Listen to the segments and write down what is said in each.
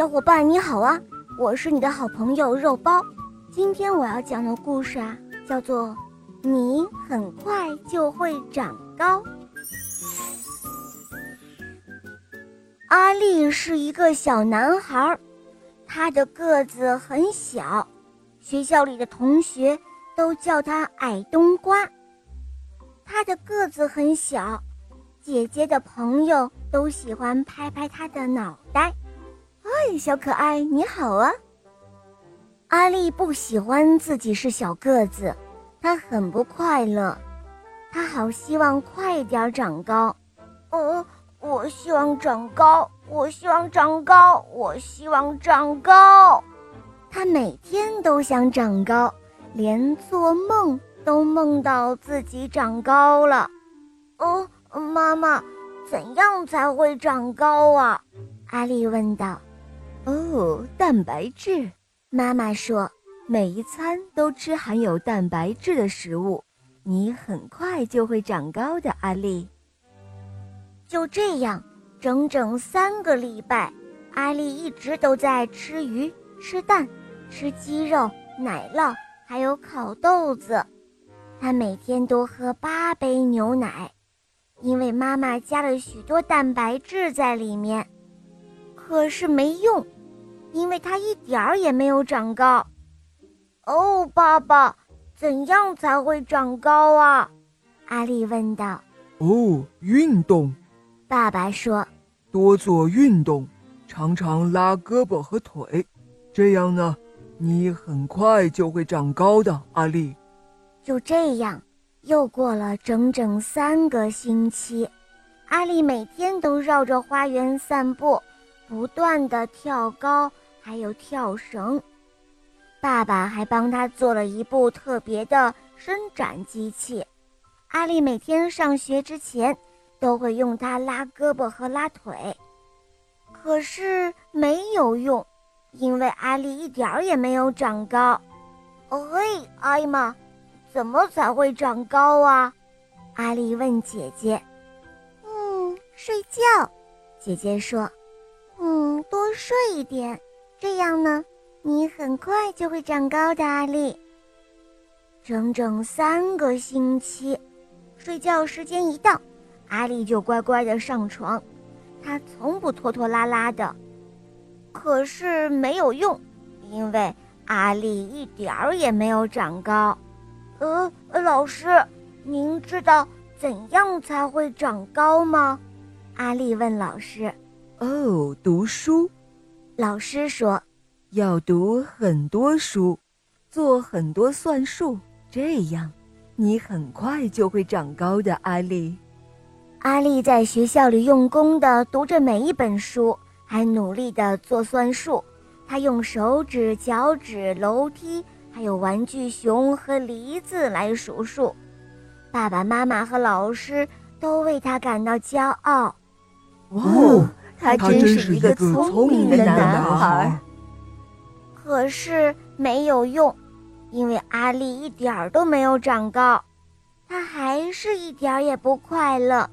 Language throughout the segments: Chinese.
小伙伴你好啊，我是你的好朋友肉包。今天我要讲的故事啊，叫做《你很快就会长高》。阿力是一个小男孩，他的个子很小，学校里的同学都叫他矮冬瓜。他的个子很小，姐姐的朋友都喜欢拍拍他的脑袋。哎，小可爱，你好啊！阿丽不喜欢自己是小个子，她很不快乐，她好希望快点长高。哦，我希望长高，我希望长高，我希望长高。她每天都想长高，连做梦。都梦到自己长高了，哦，妈妈，怎样才会长高啊？阿丽问道。哦，蛋白质。妈妈说，每一餐都吃含有蛋白质的食物，你很快就会长高的。阿丽。就这样，整整三个礼拜，阿丽一直都在吃鱼、吃蛋、吃鸡肉、奶酪，还有烤豆子。他每天都喝八杯牛奶，因为妈妈加了许多蛋白质在里面。可是没用，因为他一点儿也没有长高。哦，爸爸，怎样才会长高啊？阿丽问道。哦，运动。爸爸说，多做运动，常常拉胳膊和腿，这样呢，你很快就会长高的，阿丽。就这样，又过了整整三个星期，阿丽每天都绕着花园散步，不断的跳高，还有跳绳。爸爸还帮他做了一部特别的伸展机器。阿丽每天上学之前都会用它拉胳膊和拉腿，可是没有用，因为阿丽一点儿也没有长高。哦嘿，艾玛。怎么才会长高啊？阿丽问姐姐。嗯，睡觉。姐姐说。嗯，多睡一点，这样呢，你很快就会长高的。阿丽。整整三个星期，睡觉时间一到，阿丽就乖乖的上床，她从不拖拖拉拉的。可是没有用，因为阿丽一点儿也没有长高。呃，老师，您知道怎样才会长高吗？阿丽问老师。哦，读书。老师说，要读很多书，做很多算术，这样，你很快就会长高的。阿丽。阿丽在学校里用功的读着每一本书，还努力的做算术。她用手指、脚趾、楼梯。还有玩具熊和梨子来数数，爸爸妈妈和老师都为他感到骄傲。哦，他真是一个聪明的男孩。可是没有用，因为阿丽一点儿都没有长高，他还是一点儿也不快乐。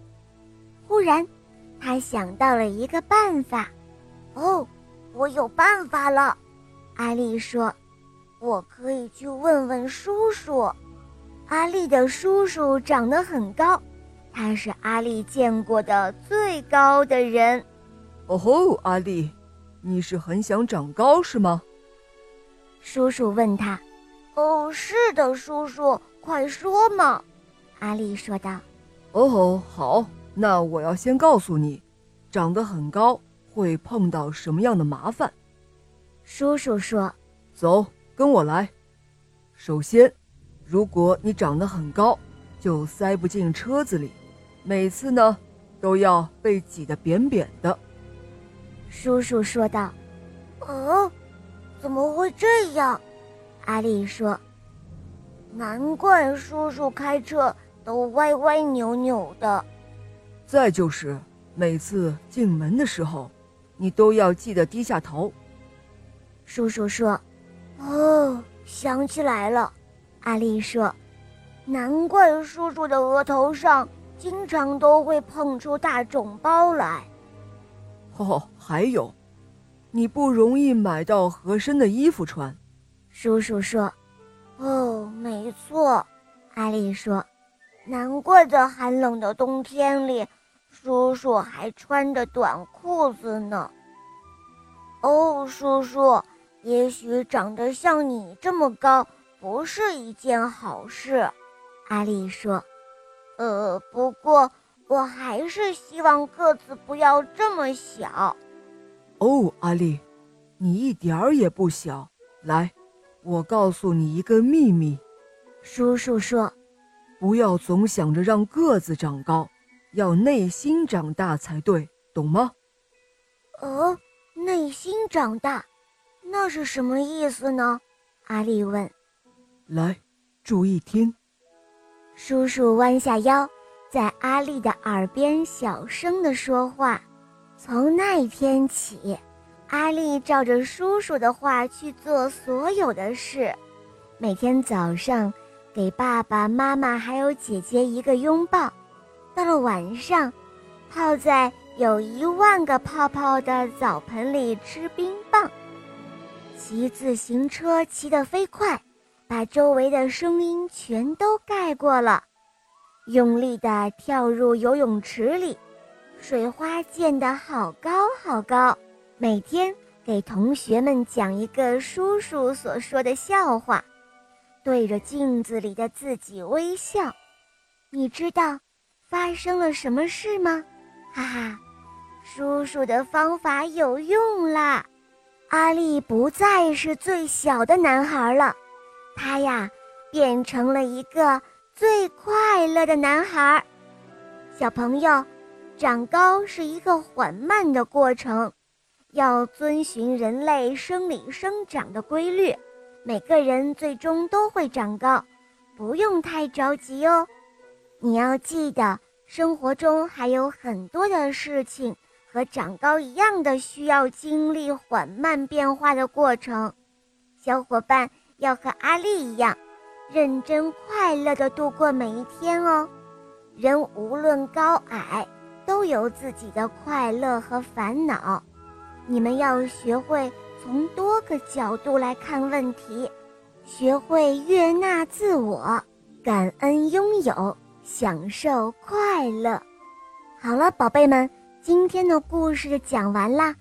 忽然，他想到了一个办法。哦，我有办法了，阿丽说。我可以去问问叔叔。阿丽的叔叔长得很高，他是阿丽见过的最高的人。哦吼，阿力，你是很想长高是吗？叔叔问他。哦，是的，叔叔，快说嘛。阿力说道。哦吼，好，那我要先告诉你，长得很高会碰到什么样的麻烦。叔叔说。走。跟我来。首先，如果你长得很高，就塞不进车子里，每次呢都要被挤得扁扁的。叔叔说道。哦，怎么会这样？阿丽说。难怪叔叔开车都歪歪扭扭的。再就是，每次进门的时候，你都要记得低下头。叔叔说。哦，想起来了，阿丽说：“难怪叔叔的额头上经常都会碰出大肿包来。”哦，还有，你不容易买到合身的衣服穿。叔叔说：“哦，没错。”阿丽说：“难怪在寒冷的冬天里，叔叔还穿着短裤子呢。”哦，叔叔，也许长得像你这么高不是一件好事，阿丽说。呃，不过我还是希望个子不要这么小。哦，阿丽，你一点儿也不小。来，我告诉你一个秘密。叔叔说：“不要总想着让个子长高，要内心长大才对，懂吗？”哦。内心长大，那是什么意思呢？阿丽问。来，注意听。叔叔弯下腰，在阿丽的耳边小声地说话。从那一天起，阿丽照着叔叔的话去做所有的事。每天早上，给爸爸妈妈还有姐姐一个拥抱。到了晚上，泡在。有一万个泡泡的澡盆里吃冰棒，骑自行车骑得飞快，把周围的声音全都盖过了。用力地跳入游泳池里，水花溅得好高好高。每天给同学们讲一个叔叔所说的笑话，对着镜子里的自己微笑。你知道发生了什么事吗？哈哈。叔叔的方法有用啦，阿力不再是最小的男孩了，他呀变成了一个最快乐的男孩。小朋友，长高是一个缓慢的过程，要遵循人类生理生长的规律，每个人最终都会长高，不用太着急哦。你要记得，生活中还有很多的事情。和长高一样的，需要经历缓慢变化的过程。小伙伴要和阿丽一样，认真快乐地度过每一天哦。人无论高矮，都有自己的快乐和烦恼。你们要学会从多个角度来看问题，学会悦纳自我，感恩拥有，享受快乐。好了，宝贝们。今天的故事讲完啦，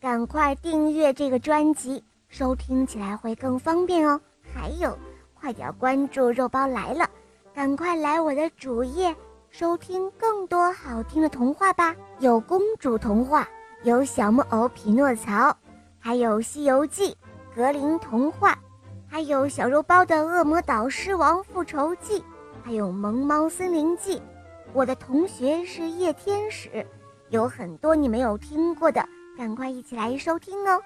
赶快订阅这个专辑，收听起来会更方便哦。还有，快点关注肉包来了，赶快来我的主页收听更多好听的童话吧。有公主童话，有小木偶匹诺曹，还有《西游记》、格林童话，还有小肉包的《恶魔岛狮王复仇记》，还有《萌猫森林记》。我的同学是夜天使。有很多你没有听过的，赶快一起来收听哦！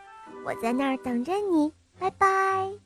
我在那儿等着你，拜拜。